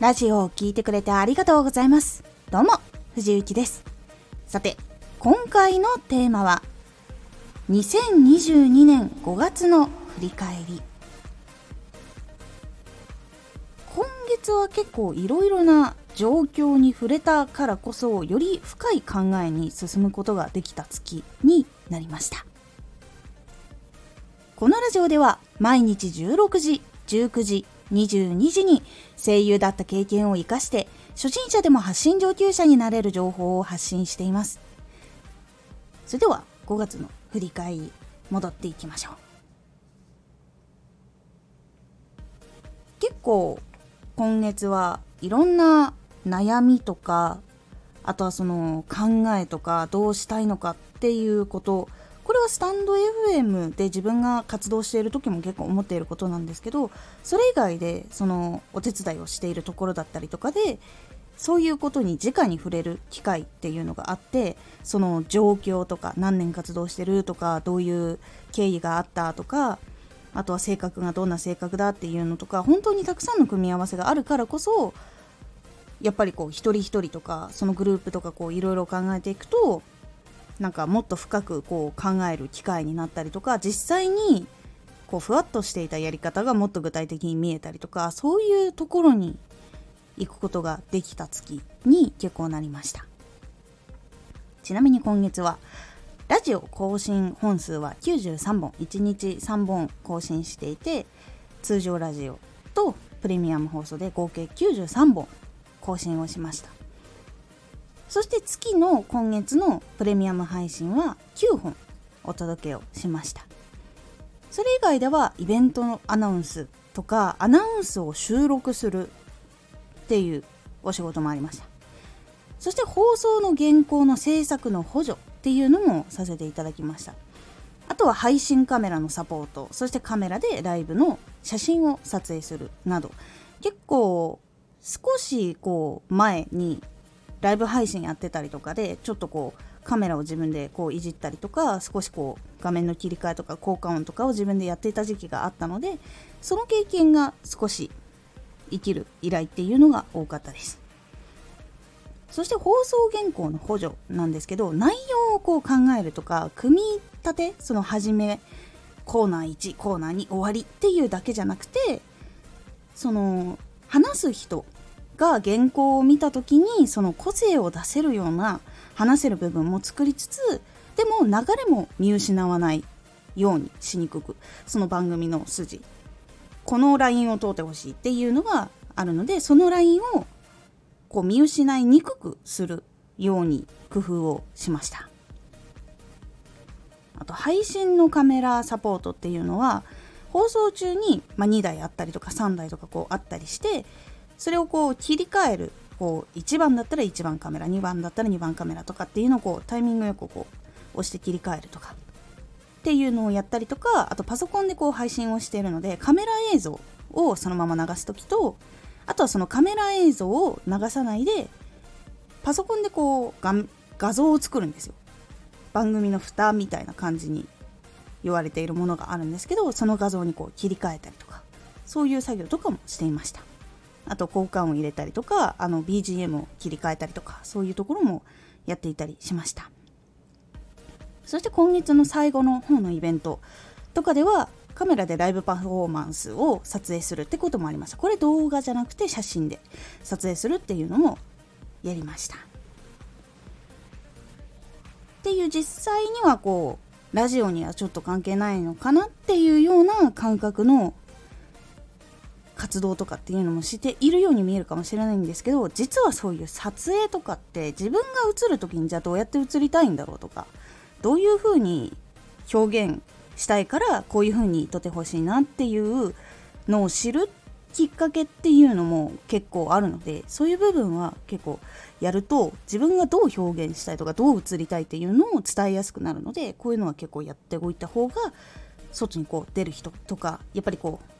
ラジオを聴いてくれてありがとうございます。どうも、藤幸です。さて、今回のテーマは、2022年5月の振り返り。今月は結構いろいろな状況に触れたからこそ、より深い考えに進むことができた月になりました。このラジオでは毎日16時、19時、22時に声優だった経験を活かして初心者でも発信上級者になれる情報を発信しています。それでは5月の振り返り戻っていきましょう。結構今月はいろんな悩みとかあとはその考えとかどうしたいのかっていうことこれはスタンド FM で自分が活動している時も結構思っていることなんですけどそれ以外でそのお手伝いをしているところだったりとかでそういうことに直に触れる機会っていうのがあってその状況とか何年活動してるとかどういう経緯があったとかあとは性格がどんな性格だっていうのとか本当にたくさんの組み合わせがあるからこそやっぱりこう一人一人とかそのグループとかこういろいろ考えていくとなんかもっと深くこう考える機会になったりとか実際にこうふわっとしていたやり方がもっと具体的に見えたりとかそういうところに行くことができた月に結構なりました。ちなみに今月はラジオ更新本数は93本1日3本更新していて通常ラジオとプレミアム放送で合計93本更新をしました。そして月の今月のプレミアム配信は9本お届けをしました。それ以外ではイベントのアナウンスとかアナウンスを収録するっていうお仕事もありました。そして放送の原稿の制作の補助っていうのもさせていただきました。あとは配信カメラのサポートそしてカメラでライブの写真を撮影するなど結構少しこう前にライブ配信やってたりとかでちょっとこうカメラを自分でこういじったりとか少しこう画面の切り替えとか効果音とかを自分でやっていた時期があったのでその経験が少し生きる依頼っていうのが多かったです。そして放送原稿の補助なんですけど内容をこう考えるとか組み立てその始めコーナー1コーナー2終わりっていうだけじゃなくてその話す人が原稿を見た時にその個性を出せるような話せる部分も作りつつでも流れも見失わないようにしにくく。その番組の筋このラインを通ってほしいっていうのがあるのでそのラインをこう見失いにくくするように工夫をしました。あと配信のカメラサポートっていうのは放送中に、ま、2台あったりとか3台とかこうあったりしてそれをこう切り替えるこう1番だったら1番カメラ2番だったら2番カメラとかっていうのをこうタイミングよくこう押して切り替えるとか。っていうのをやったりとかあとパソコンでこう配信をしているのでカメラ映像をそのまま流す時とあとはそのカメラ映像を流さないでパソコンでこう画像を作るんですよ。番組の蓋みたいな感じに言われているものがあるんですけどその画像にこう切り替えたりとかそういう作業とかもしていました。あと交換を入れたりとかあの BGM を切り替えたりとかそういうところもやっていたりしました。そして今月の最後の方のイベントとかではカメラでライブパフォーマンスを撮影するってこともありました。これ動画じゃなくて写真で撮影するっていうのもやりました。っていう実際にはこうラジオにはちょっと関係ないのかなっていうような感覚の活動とかっていうのもしているように見えるかもしれないんですけど実はそういう撮影とかって自分が映る時にじゃあどうやって映りたいんだろうとかどういう風に表現したいからこういう風に撮ってほしいなっていうのを知るきっかけっていうのも結構あるのでそういう部分は結構やると自分がどう表現したいとかどう映りたいっていうのを伝えやすくなるのでこういうのは結構やっておいた方が外にこう出る人とかやっぱりこう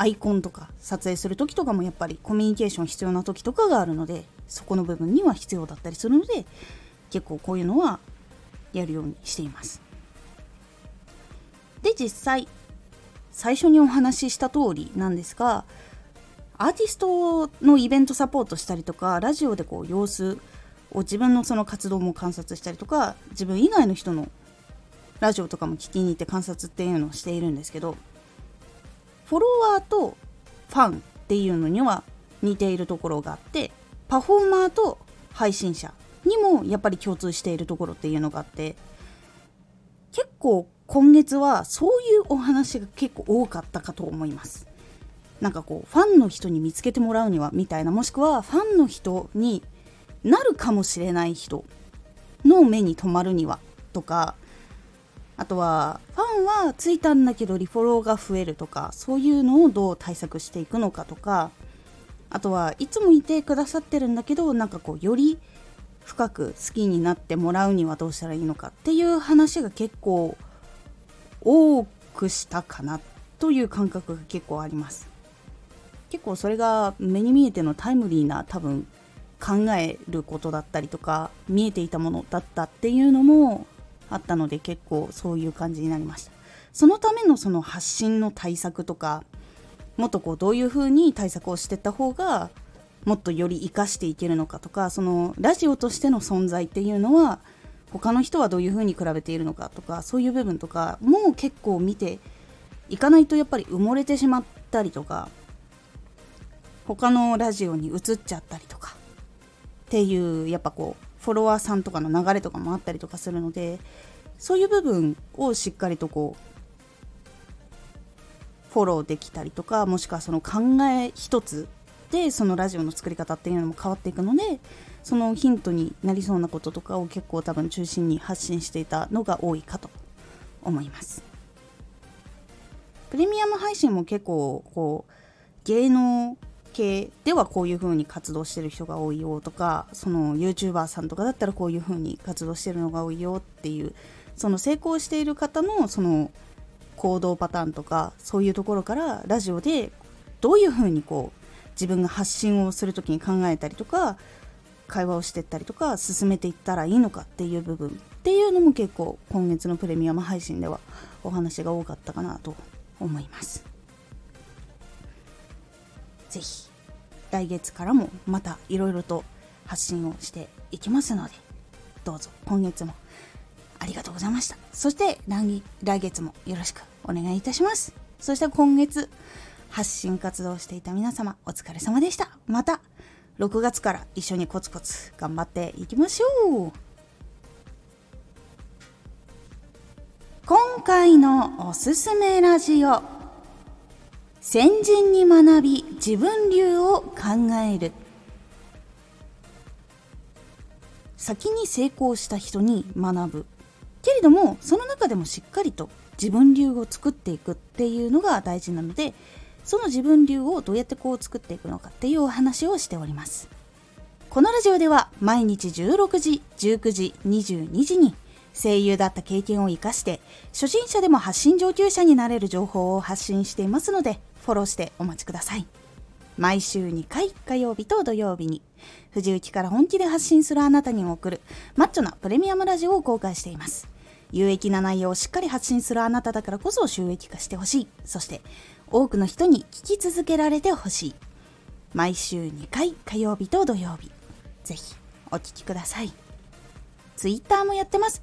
アイコンとか撮影する時とかもやっぱりコミュニケーション必要な時とかがあるのでそこの部分には必要だったりするので結構こういうのはやるようにしています。で実際最初にお話しした通りなんですがアーティストのイベントサポートしたりとかラジオでこう様子を自分のその活動も観察したりとか自分以外の人のラジオとかも聞きに行って観察っていうのをしているんですけどフォロワーとファンっていうのには似ているところがあってパフォーマーと配信者にもやっぱり共通しているところっていうのがあって結構今月はそういうお話が結構多かったかと思います。なんかこうファンの人に見つけてもらうにはみたいなもしくはファンの人になるかもしれない人の目に留まるにはとかあとはファンはついたんだけどリフォローが増えるとかそういうのをどう対策していくのかとかあとはいつもいてくださってるんだけどなんかこうより深く好きになってもらうにはどうしたらいいのかっていう話が結構多くしたかなという感覚が結構あります。結構それが目に見えてのタイムリーな多分考えることだったりとか見えていたものだったっていうのもあったので結構そういう感じになりました。そのためのその発信の対策とかもっとこうどういう風に対策をしてった方がもっとより生かしていけるのかとかそのラジオとしての存在っていうのは他の人はどういう風に比べているのかとかそういう部分とかもう結構見ていかないとやっぱり埋もれてしまったりとか他のラジオに移っちゃったりとかっていうやっぱこうフォロワーさんとかの流れとかもあったりとかするのでそういう部分をしっかりとこうフォローできたりとかもしくはその考え一つでそのラジオの作り方っていうのも変わっていくのでそのヒントになりそうなこととかを結構多分中心に発信していたのが多いかと思います。プレミアム配信も結構こう芸能系ではこういう風に活動してる人が多いよとかその YouTuber さんとかだったらこういう風に活動してるのが多いよっていうその成功している方のその行動パターンとかそういうところからラジオでどういう風にこう自分が発信をする時に考えたりとか会話をしてったりとか進めていったらいいのかっていう部分っていうのも結構今月のプレミアム配信ではお話が多かったかなと思います。ぜひ来月からもまたいろいろと発信をしていきますのでどうぞ今月もありがとうございました。そして来月もよろしくお願いいたします。そして今月発信活動していた皆様お疲れ様でした。また6月から一緒にコツコツ頑張っていきましょう。今回のおすすめラジオ先人に学び自分流を考える。先に成功した人に学ぶ。けれどもその中でもしっかりと自分流を作っていくっていうのが大事なのでその自分流をどうやってこう作っていくのかっていうお話をしております。このラジオでは毎日16時19時22時に声優だった経験を生かして初心者でも発信上級者になれる情報を発信していますのでフォローしてお待ちください。毎週2回火曜日と土曜日に藤雪から本気で発信するあなたに送るマッチョなプレミアムラジオを公開しています。有益な内容をしっかり発信するあなただからこそ収益化してほしい。そして多くの人に聞き続けられてほしい。毎週2回火曜日と土曜日。ぜひお聴きください。Twitter もやってます。